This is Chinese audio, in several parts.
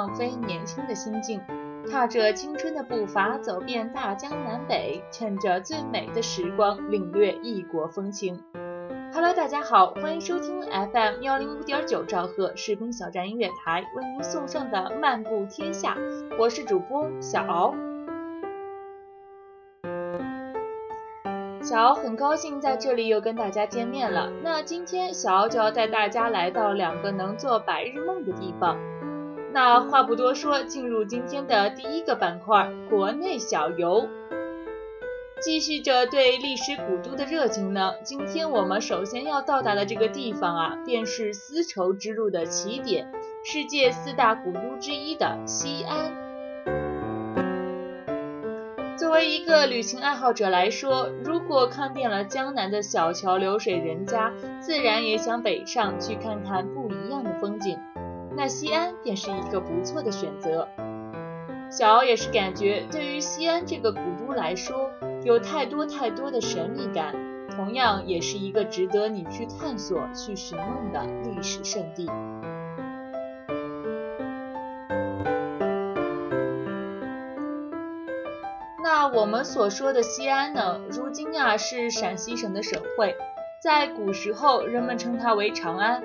放飞年轻的心境，踏着青春的步伐，走遍大江南北，趁着最美的时光，领略异国风情。Hello，大家好，欢迎收听 FM 幺零五点九兆赫士兵小站音乐台为您送上的《漫步天下》，我是主播小敖。小敖很高兴在这里又跟大家见面了。那今天小敖就要带大家来到两个能做白日梦的地方。那话不多说，进入今天的第一个板块——国内小游。继续着对历史古都的热情呢，今天我们首先要到达的这个地方啊，便是丝绸之路的起点，世界四大古都之一的西安。作为一个旅行爱好者来说，如果看遍了江南的小桥流水人家，自然也想北上去看看不一样的风景。那西安便是一个不错的选择。小敖也是感觉，对于西安这个古都来说，有太多太多的神秘感，同样也是一个值得你去探索、去寻梦的历史圣地。那我们所说的西安呢，如今啊是陕西省的省会，在古时候人们称它为长安。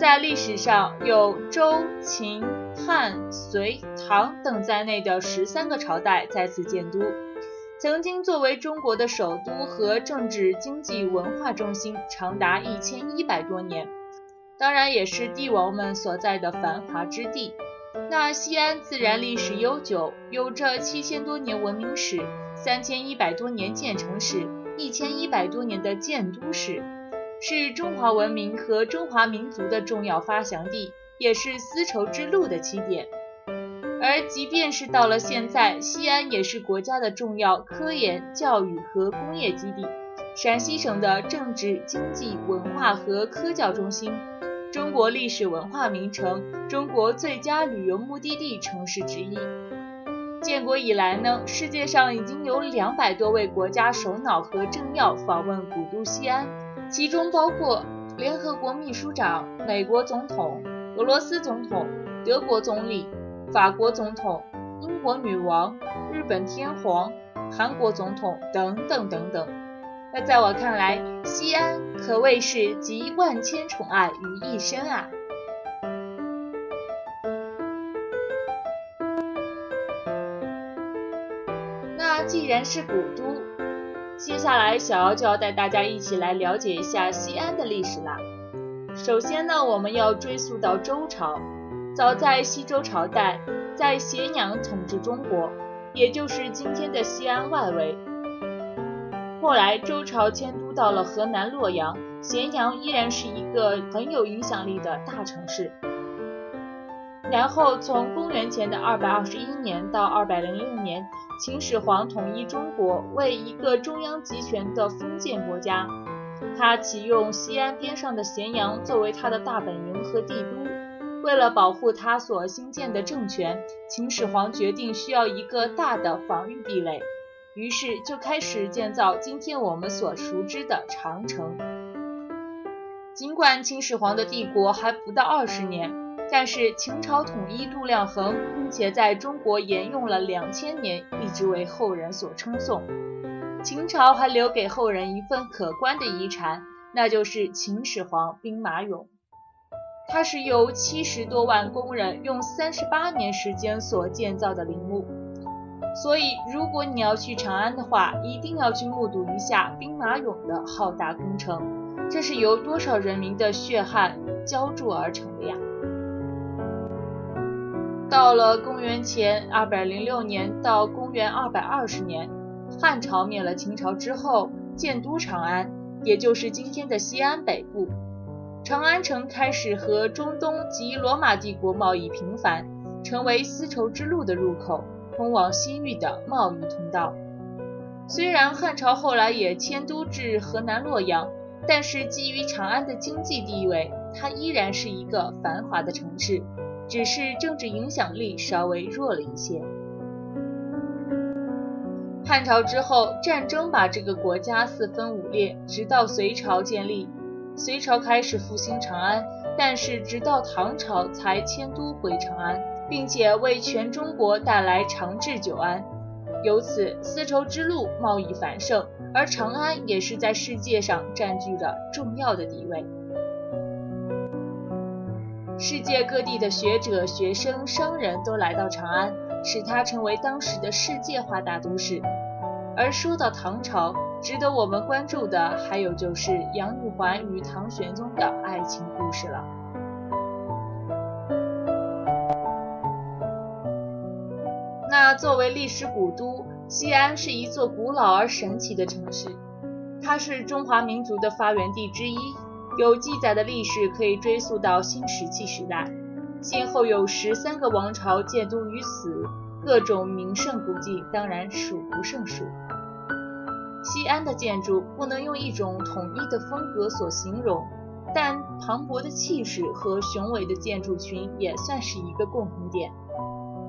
在历史上，有周、秦、汉、隋、唐等在内的十三个朝代在此建都，曾经作为中国的首都和政治、经济、文化中心，长达一千一百多年。当然，也是帝王们所在的繁华之地。那西安自然历史悠久，有着七千多年文明史、三千一百多年建成史、一千一百多年的建都史。是中华文明和中华民族的重要发祥地，也是丝绸之路的起点。而即便是到了现在，西安也是国家的重要科研、教育和工业基地，陕西省的政治、经济、文化和科教中心，中国历史文化名城，中国最佳旅游目的地城市之一。建国以来呢，世界上已经有两百多位国家首脑和政要访问古都西安。其中包括联合国秘书长、美国总统、俄罗斯总统、德国总理、法国总统、英国女王、日本天皇、韩国总统等等等等。那在我看来，西安可谓是集万千宠爱于一身啊！那既然是古都，接下来，小姚就要带大家一起来了解一下西安的历史啦。首先呢，我们要追溯到周朝。早在西周朝代，在咸阳统治中国，也就是今天的西安外围。后来，周朝迁都到了河南洛阳，咸阳依然是一个很有影响力的大城市。然后，从公元前的二百二十一年到二百零六年。秦始皇统一中国为一个中央集权的封建国家，他启用西安边上的咸阳作为他的大本营和帝都。为了保护他所新建的政权，秦始皇决定需要一个大的防御壁垒，于是就开始建造今天我们所熟知的长城。尽管秦始皇的帝国还不到二十年，但是秦朝统一度量衡，并且在中国沿用了两千年，一直为后人所称颂。秦朝还留给后人一份可观的遗产，那就是秦始皇兵马俑。它是由七十多万工人用三十八年时间所建造的陵墓。所以，如果你要去长安的话，一定要去目睹一下兵马俑的浩大工程。这是由多少人民的血汗浇筑而成的呀！到了公元前二百零六年到公元二百二十年，汉朝灭了秦朝之后，建都长安，也就是今天的西安北部。长安城开始和中东及罗马帝国贸易频繁，成为丝绸之路的入口。通往西域的贸易通道。虽然汉朝后来也迁都至河南洛阳，但是基于长安的经济地位，它依然是一个繁华的城市，只是政治影响力稍微弱了一些。汉朝之后，战争把这个国家四分五裂，直到隋朝建立，隋朝开始复兴长安，但是直到唐朝才迁都回长安。并且为全中国带来长治久安，由此丝绸之路贸易繁盛，而长安也是在世界上占据着重要的地位。世界各地的学者、学生、商人都来到长安，使它成为当时的世界化大都市。而说到唐朝，值得我们关注的还有就是杨玉环与唐玄宗的爱情故事了。那作为历史古都，西安是一座古老而神奇的城市。它是中华民族的发源地之一，有记载的历史可以追溯到新石器时代，先后有十三个王朝建都于此，各种名胜古迹当然数不胜数。西安的建筑不能用一种统一的风格所形容，但磅礴的气势和雄伟的建筑群也算是一个共同点。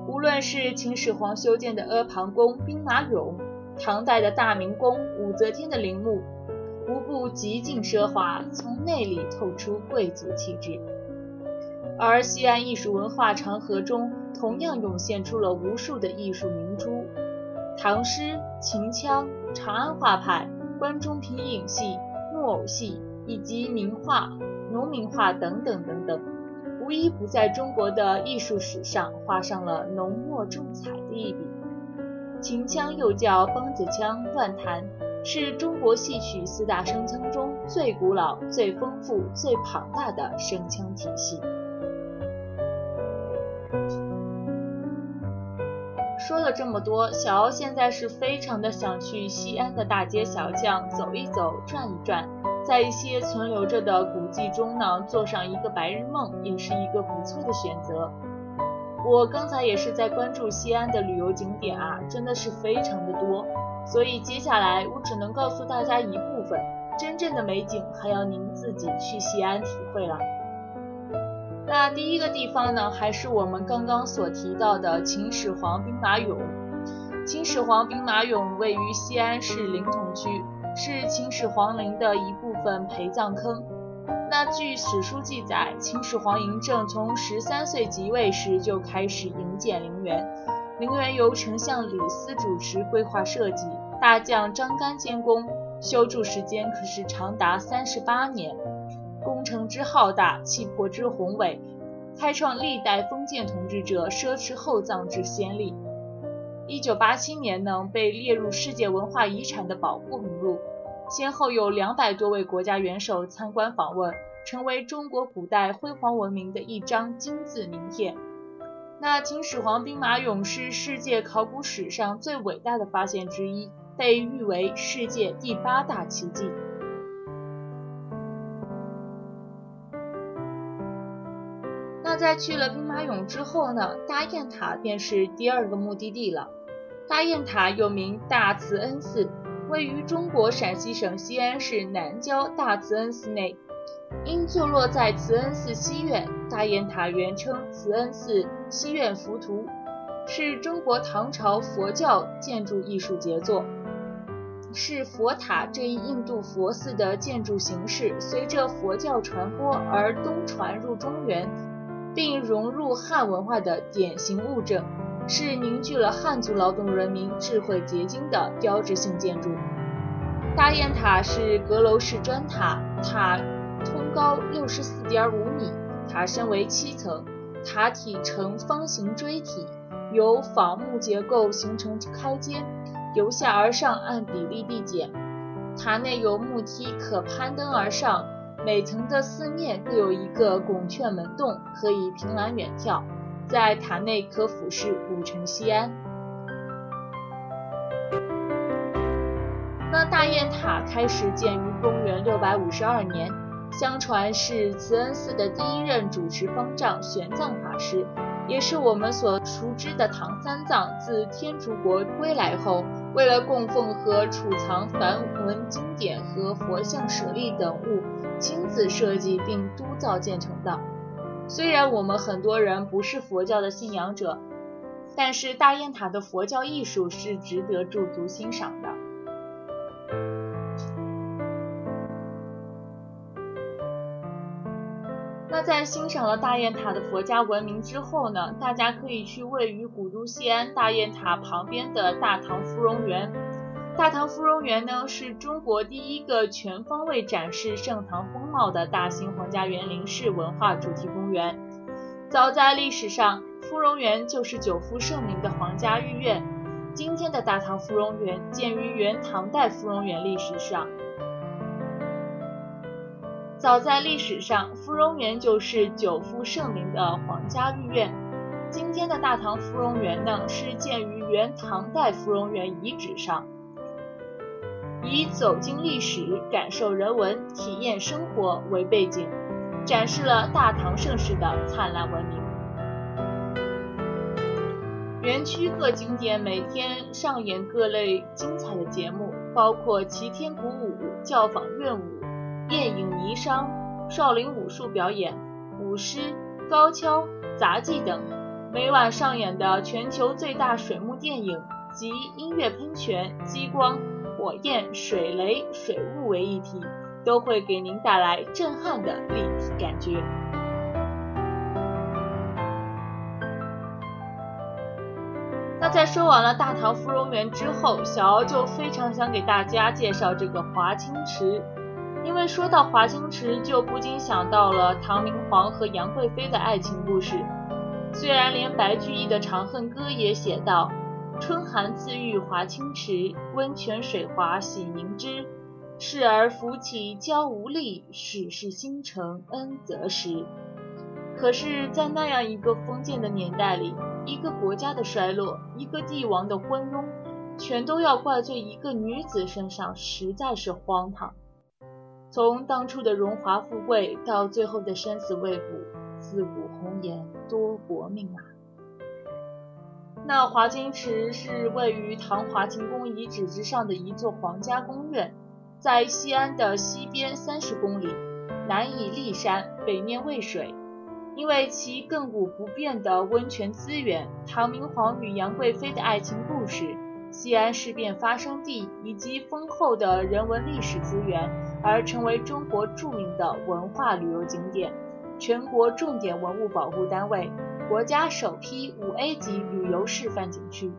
无论是秦始皇修建的阿房宫兵马俑，唐代的大明宫武则天的陵墓，无不极尽奢华，从内里透出贵族气质。而西安艺术文化长河中，同样涌现出了无数的艺术明珠，唐诗、秦腔、长安画派、关中皮影戏、木偶戏，以及名画、农民画等等等等。无一不在中国的艺术史上画上了浓墨重彩的一笔。秦腔又叫梆子腔、乱弹，是中国戏曲四大声腔中最古老、最丰富、最庞大的声腔体系。说了这么多，小欧现在是非常的想去西安的大街小巷走一走、转一转。在一些存留着的古迹中呢，做上一个白日梦也是一个不错的选择。我刚才也是在关注西安的旅游景点啊，真的是非常的多，所以接下来我只能告诉大家一部分，真正的美景还要您自己去西安体会了。那第一个地方呢，还是我们刚刚所提到的秦始皇兵马俑。秦始皇兵马俑位于西安市临潼区。是秦始皇陵的一部分陪葬坑。那据史书记载，秦始皇嬴政从十三岁即位时就开始营建陵园，陵园由丞相李斯主持规划设计，大将张干监工，修筑时间可是长达三十八年。工程之浩大，气魄之宏伟，开创历代封建统治者奢侈厚葬之先例。一九八七年呢，被列入世界文化遗产的保护名录，先后有两百多位国家元首参观访问，成为中国古代辉煌文明的一张金字名片。那秦始皇兵马俑是世界考古史上最伟大的发现之一，被誉为世界第八大奇迹。那在去了兵马俑之后呢，大雁塔便是第二个目的地了。大雁塔又名大慈恩寺，位于中国陕西省西安市南郊大慈恩寺内。因坐落在慈恩寺西院，大雁塔原称慈恩寺西院浮屠，是中国唐朝佛教建筑艺术杰作。是佛塔这一印度佛寺的建筑形式，随着佛教传播而东传入中原，并融入汉文化的典型物证，是凝聚了汉族劳动人民智慧结晶的标志性建筑。大雁塔是阁楼式砖塔，塔通高六十四点五米，塔身为七层，塔体呈方形锥体。由仿木结构形成开间，由下而上按比例递减。塔内有木梯可攀登而上，每层的四面各有一个拱券门洞，可以凭栏远眺。在塔内可俯视古城西安。那大雁塔开始建于公元六百五十二年，相传是慈恩寺的第一任主持方丈玄奘法师。也是我们所熟知的唐三藏自天竺国归来后，为了供奉和储藏梵文经典和佛像舍利等物，亲自设计并督造建成的。虽然我们很多人不是佛教的信仰者，但是大雁塔的佛教艺术是值得驻足欣赏的。那在欣赏了大雁塔的佛家文明之后呢，大家可以去位于古都西安大雁塔旁边的大唐芙蓉园。大唐芙蓉园呢，是中国第一个全方位展示盛唐风貌的大型皇家园林式文化主题公园。早在历史上，芙蓉园就是久负盛名的皇家御苑。今天的大唐芙蓉园建于元唐代芙蓉园历史上。早在历史上，芙蓉园就是久负盛名的皇家御苑。今天的大唐芙蓉园呢，是建于元唐代芙蓉园遗址上，以走进历史、感受人文、体验生活为背景，展示了大唐盛世的灿烂文明。园区各景点每天上演各类精彩的节目，包括齐天鼓舞、教坊乐舞。电影霓裳、少林武术表演、舞狮、高跷、杂技等，每晚上演的全球最大水幕电影及音乐喷泉、激光、火焰、水雷、水雾为一体，都会给您带来震撼的立体感觉。那在说完了大唐芙蓉园之后，小敖就非常想给大家介绍这个华清池。因为说到华清池，就不禁想到了唐明皇和杨贵妃的爱情故事。虽然连白居易的《长恨歌》也写道：“春寒赐浴华清池，温泉水滑洗凝脂。侍儿扶起娇无力，始是新承恩泽时。”可是，在那样一个封建的年代里，一个国家的衰落，一个帝王的昏庸，全都要怪罪一个女子身上，实在是荒唐。从当初的荣华富贵，到最后的生死未卜，自古红颜多薄命啊！那华清池是位于唐华清宫遗址之上的一座皇家宫苑，在西安的西边三十公里，南倚骊山，北面渭水。因为其亘古不变的温泉资源，唐明皇与杨贵妃的爱情故事，西安事变发生地以及丰厚的人文历史资源。而成为中国著名的文化旅游景点，全国重点文物保护单位，国家首批五 A 级旅游示范景区。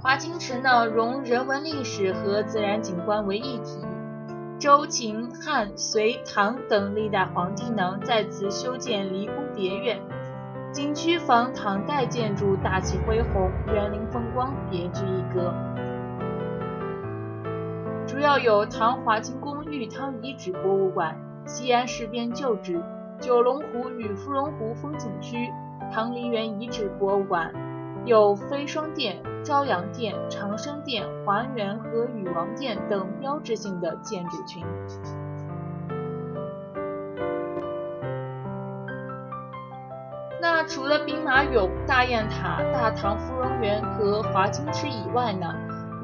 华清池呢，融人文历史和自然景观为一体。周、秦、汉、隋、唐等历代皇帝呢，在此修建离宫别院，景区仿唐代建筑，大气恢宏，园林风光别具一格。主要有唐华清宫玉汤遗址博物馆、西安事变旧址、九龙湖与芙蓉湖风景区、唐梨园遗址博物馆，有飞霜殿、朝阳殿、长生殿、环园和禹王殿等标志性的建筑群。那除了兵马俑、大雁塔、大唐芙蓉园和华清池以外呢？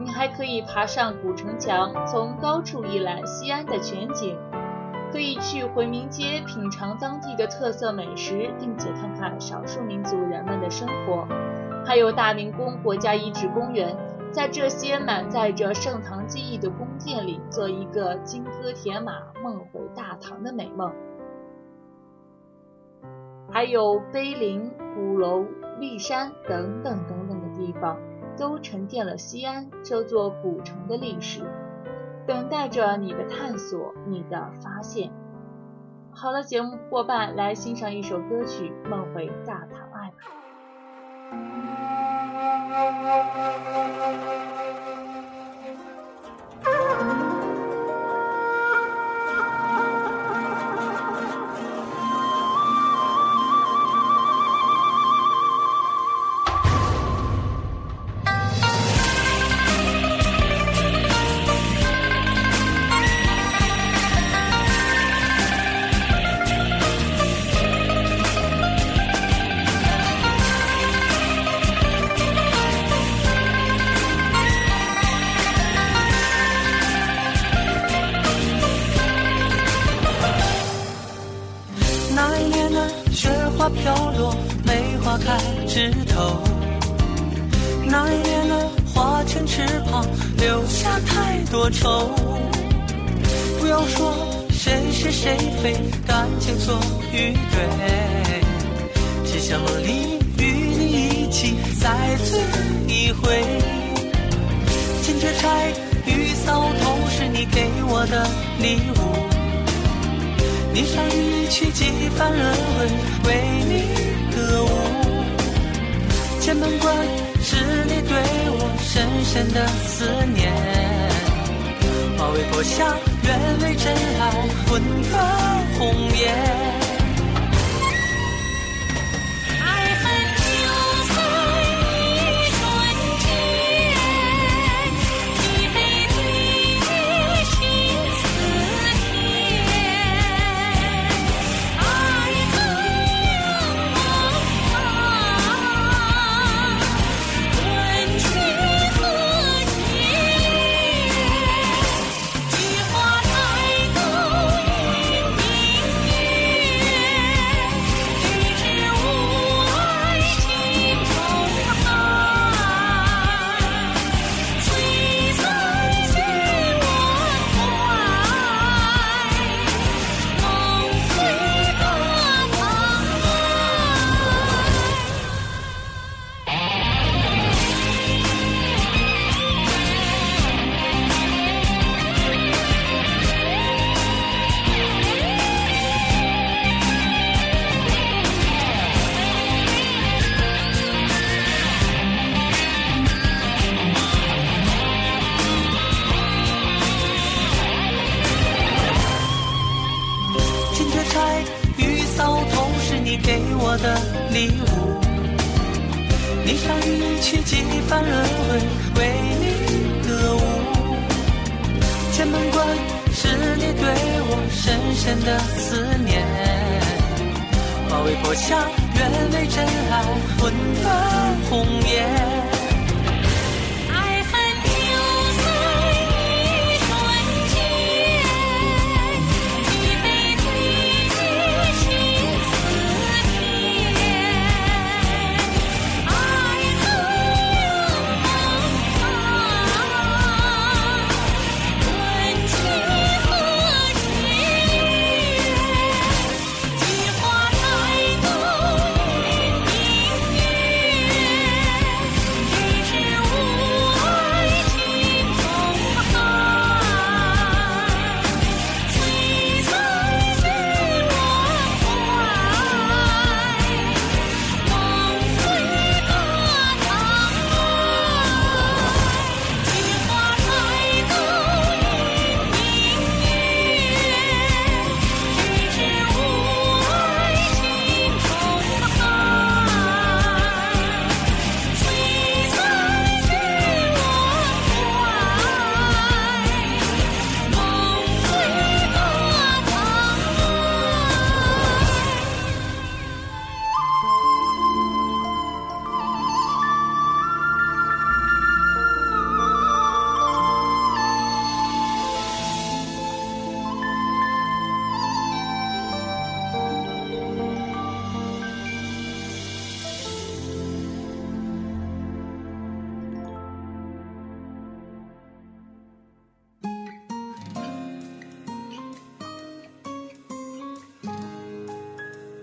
你还可以爬上古城墙，从高处一览西安的全景；可以去回民街品尝当地的特色美食，并且看看少数民族人们的生活；还有大明宫国家遗址公园，在这些满载着盛唐记忆的宫殿里，做一个金戈铁马、梦回大唐的美梦。还有碑林、鼓楼、骊山等等等等的地方，都沉淀了西安这座古城的历史，等待着你的探索，你的发现。好了，节目过半，来欣赏一首歌曲《梦回大唐爱》吧。飘落，梅花开枝头。那一年的花前翅膀，留下太多愁。不要说谁是谁非，感情错与对。只想梦里与你一起再醉一回。金雀钗与扫头是你给我的礼物。霓裳一曲几番轮回，剑门关是你对我深深的思念。马嵬坡下，愿为真爱魂断红颜。起舞，霓裳羽衣曲几番轮回，为你歌舞。剑门关是你对我深深的思念，化为破晓，愿为真爱魂断红颜。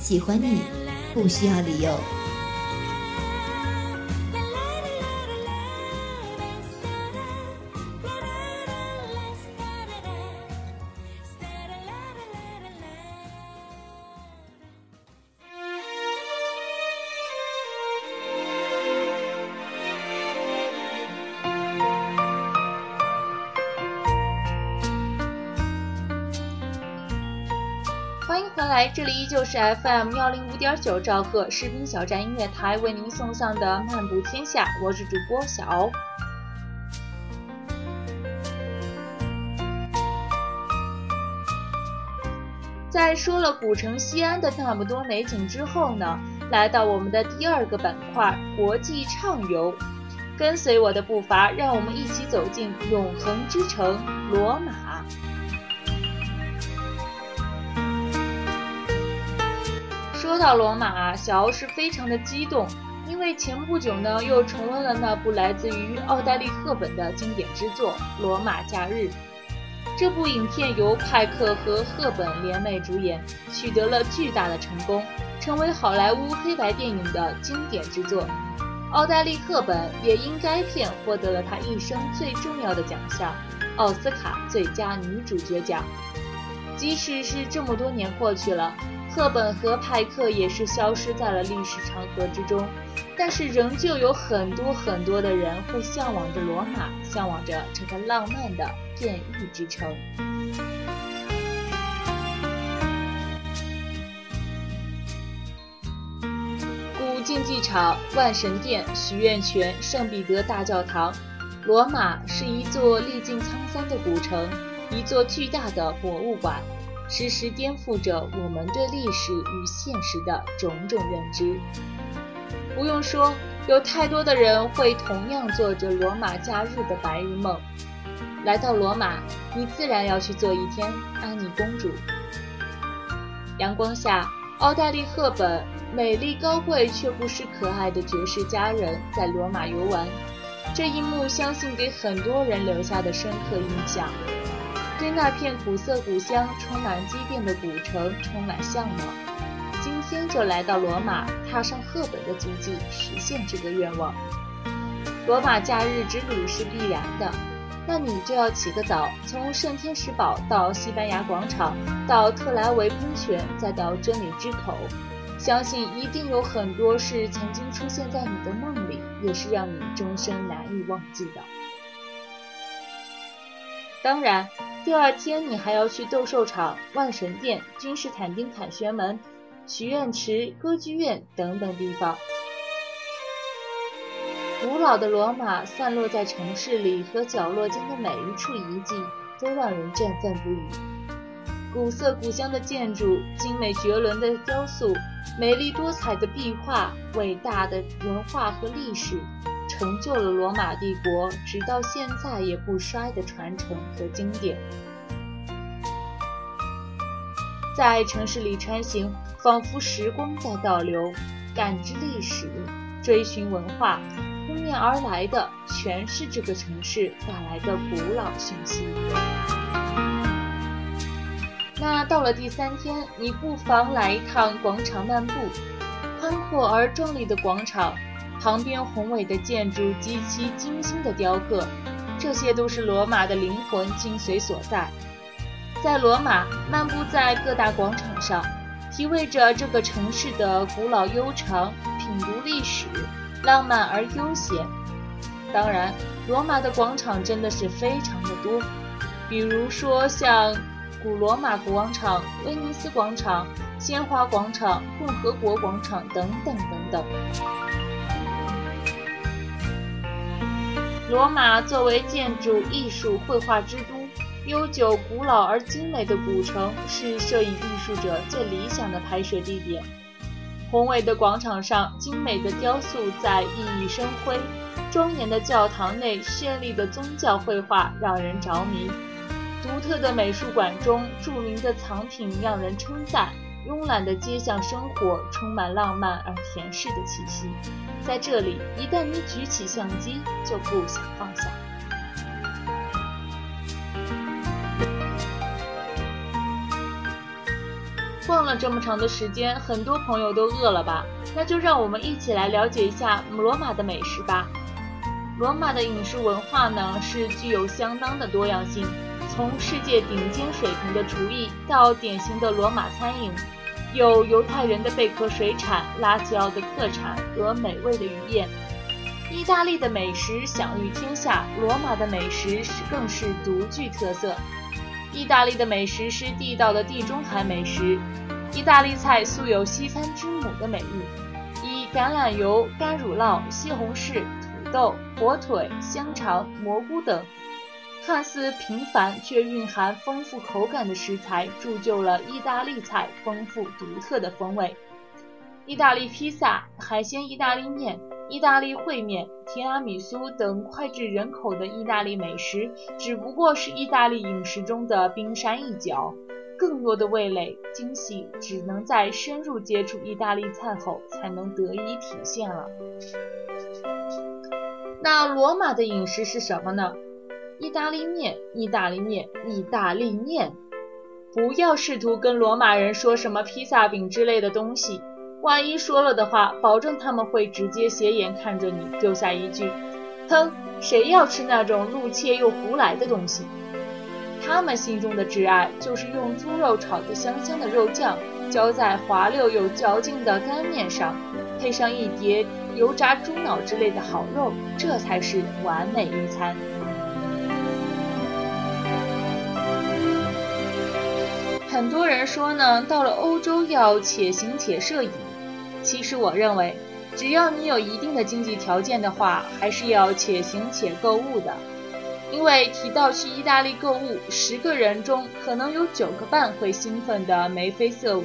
喜欢你不需要理由。欢迎回来，这里依旧是 FM 幺零五点九兆赫士兵小站音乐台为您送上的漫步天下，我是主播小欧。在说了古城西安的那么多美景之后呢，来到我们的第二个板块——国际畅游。跟随我的步伐，让我们一起走进永恒之城罗马。说到罗马，小欧是非常的激动，因为前不久呢又重温了那部来自于奥黛丽·赫本的经典之作《罗马假日》。这部影片由派克和赫本联袂主演，取得了巨大的成功，成为好莱坞黑白电影的经典之作。奥黛丽·赫本也因该片获得了她一生最重要的奖项——奥斯卡最佳女主角奖。即使是这么多年过去了，赫本和派克也是消失在了历史长河之中，但是仍旧有很多很多的人会向往着罗马，向往着这个浪漫的变异之城。古竞技场、万神殿、许愿泉、圣彼得大教堂，罗马是一座历尽沧桑的古城，一座巨大的博物馆。时时颠覆着我们对历史与现实的种种认知。不用说，有太多的人会同样做着罗马假日的白日梦。来到罗马，你自然要去做一天安妮公主。阳光下，奥黛丽·赫本美丽高贵却不失可爱的绝世佳人在罗马游玩，这一幕相信给很多人留下的深刻印象。对那片古色古香、充满畸变的古城充满向往，今天就来到罗马，踏上赫本的足迹，实现这个愿望。罗马假日之旅是必然的，那你就要起个早，从圣天使堡到西班牙广场，到特莱维喷泉，再到真理之口，相信一定有很多是曾经出现在你的梦里，也是让你终生难以忘记的。当然。第二天，你还要去斗兽场、万神殿、君士坦丁凯旋门、许愿池、歌剧院等等地方。古老的罗马散落在城市里和角落间的每一处遗迹，都让人振奋不已。古色古香的建筑、精美绝伦的雕塑、美丽多彩的壁画、伟大的文化和历史。成就了罗马帝国直到现在也不衰的传承和经典。在城市里穿行，仿佛时光在倒流，感知历史，追寻文化，扑面而来的全是这个城市带来的古老讯息。那到了第三天，你不妨来一趟广场漫步，宽阔而壮丽的广场。旁边宏伟的建筑及其精心的雕刻，这些都是罗马的灵魂精髓所在。在罗马漫步在各大广场上，体味着这个城市的古老悠长，品读历史，浪漫而悠闲。当然，罗马的广场真的是非常的多，比如说像古罗马广场、威尼斯广场、鲜花广场、共和国广场等等等等。罗马作为建筑、艺术、绘画之都，悠久、古老而精美的古城是摄影艺术者最理想的拍摄地点。宏伟的广场上，精美的雕塑在熠熠生辉；庄严的教堂内，绚丽的宗教绘画让人着迷；独特的美术馆中，著名的藏品让人称赞；慵懒的街巷生活充满浪漫而甜适的气息。在这里，一旦你举起相机，就不想放下。逛了这么长的时间，很多朋友都饿了吧？那就让我们一起来了解一下罗马的美食吧。罗马的饮食文化呢，是具有相当的多样性，从世界顶尖水平的厨艺到典型的罗马餐饮，有犹太人的贝壳水产、拉齐奥的特产和美味的鱼宴。意大利的美食享誉天下，罗马的美食是更是独具特色。意大利的美食是地道的地中海美食，意大利菜素有“西餐之母”的美誉，以橄榄油、干乳酪、西红柿、土豆、火腿、香肠、蘑菇等看似平凡却蕴含丰富口感的食材，铸就了意大利菜丰富独特的风味。意大利披萨、海鲜意大利面。意大利烩面、提拉米苏等脍炙人口的意大利美食，只不过是意大利饮食中的冰山一角。更多的味蕾惊喜，只能在深入接触意大利菜后才能得以体现了。那罗马的饮食是什么呢？意大利面，意大利面，意大利面。不要试图跟罗马人说什么披萨饼之类的东西。万一说了的话，保证他们会直接斜眼看着你，丢下一句：“哼，谁要吃那种露怯又胡来的东西？”他们心中的挚爱就是用猪肉炒的香香的肉酱，浇在滑溜又嚼劲的干面上，配上一碟油炸猪脑之类的好肉，这才是完美一餐。很多人说呢，到了欧洲要且行且摄影。其实我认为，只要你有一定的经济条件的话，还是要且行且购物的。因为提到去意大利购物，十个人中可能有九个半会兴奋的眉飞色舞。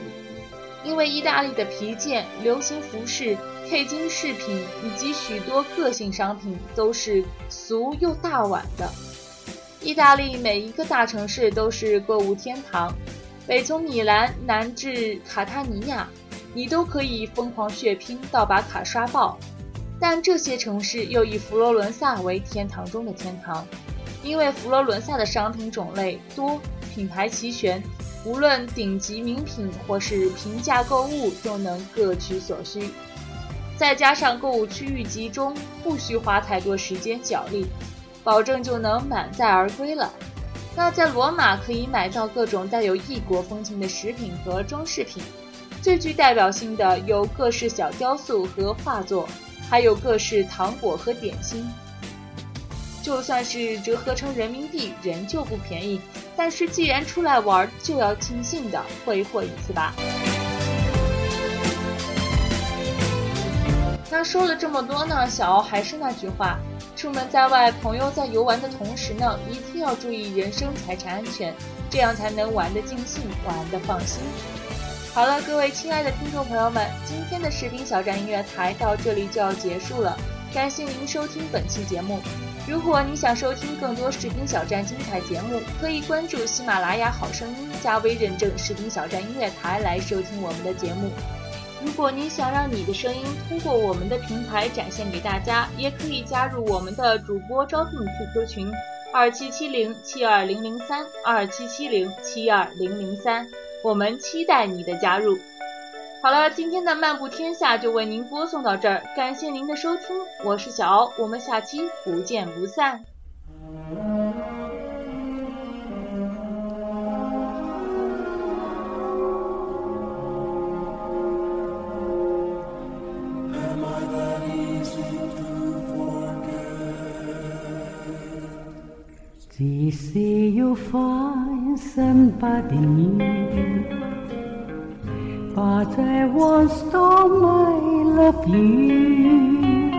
因为意大利的皮件、流行服饰、配金饰品以及许多个性商品都是俗又大碗的。意大利每一个大城市都是购物天堂，北从米兰南至卡塔尼亚。你都可以疯狂血拼到把卡刷爆，但这些城市又以佛罗伦萨为天堂中的天堂，因为佛罗伦萨的商品种类多，品牌齐全，无论顶级名品或是平价购物都能各取所需。再加上购物区域集中，不需花太多时间脚力，保证就能满载而归了。那在罗马可以买到各种带有异国风情的食品和装饰品。最具代表性的有各式小雕塑和画作，还有各式糖果和点心。就算是折合成人民币，仍旧不便宜。但是既然出来玩，就要尽兴的挥霍一次吧。那说了这么多呢，小奥还是那句话：出门在外，朋友在游玩的同时呢，一定要注意人身财产安全，这样才能玩得尽兴，玩得放心。好了，各位亲爱的听众朋友们，今天的视频小站音乐台到这里就要结束了。感谢您收听本期节目。如果你想收听更多视频小站精彩节目，可以关注喜马拉雅好声音加微认证视频小站音乐台来收听我们的节目。如果你想让你的声音通过我们的平台展现给大家，也可以加入我们的主播招聘 QQ 群：二七七零七二零零三二七七零七二零零三。我们期待你的加入。好了，今天的漫步天下就为您播送到这儿，感谢您的收听，我是小敖，我们下期不见不散。They say you find somebody new, but I once told I love you.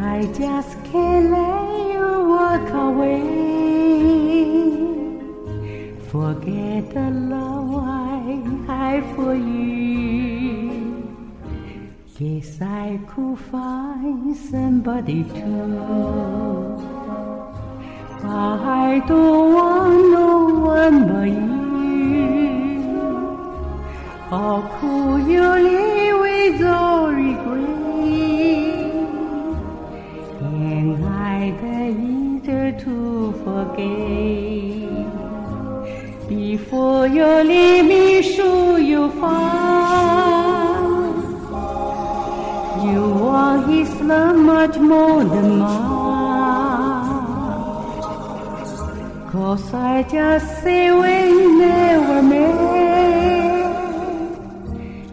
I just can't let you walk away. Forget the love I had for you. Guess I could find somebody too. I don't want no one but you. How could you leave without regret? Can I be easier to forget? Before you leave, I should forget. You want me so much more than mine. Cause I just say we never met.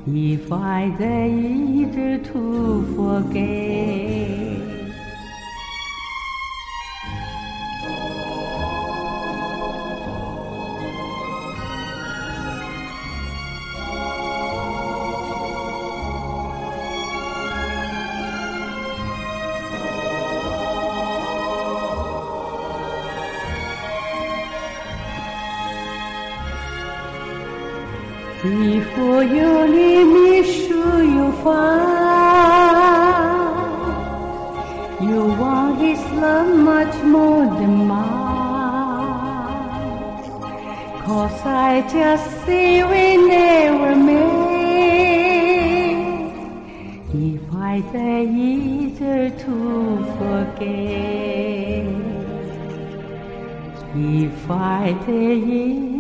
If I dare to forget. yoni mishu you find you want his love much more than mine. Cause i just see we never met if i say easier to forget. If i say easier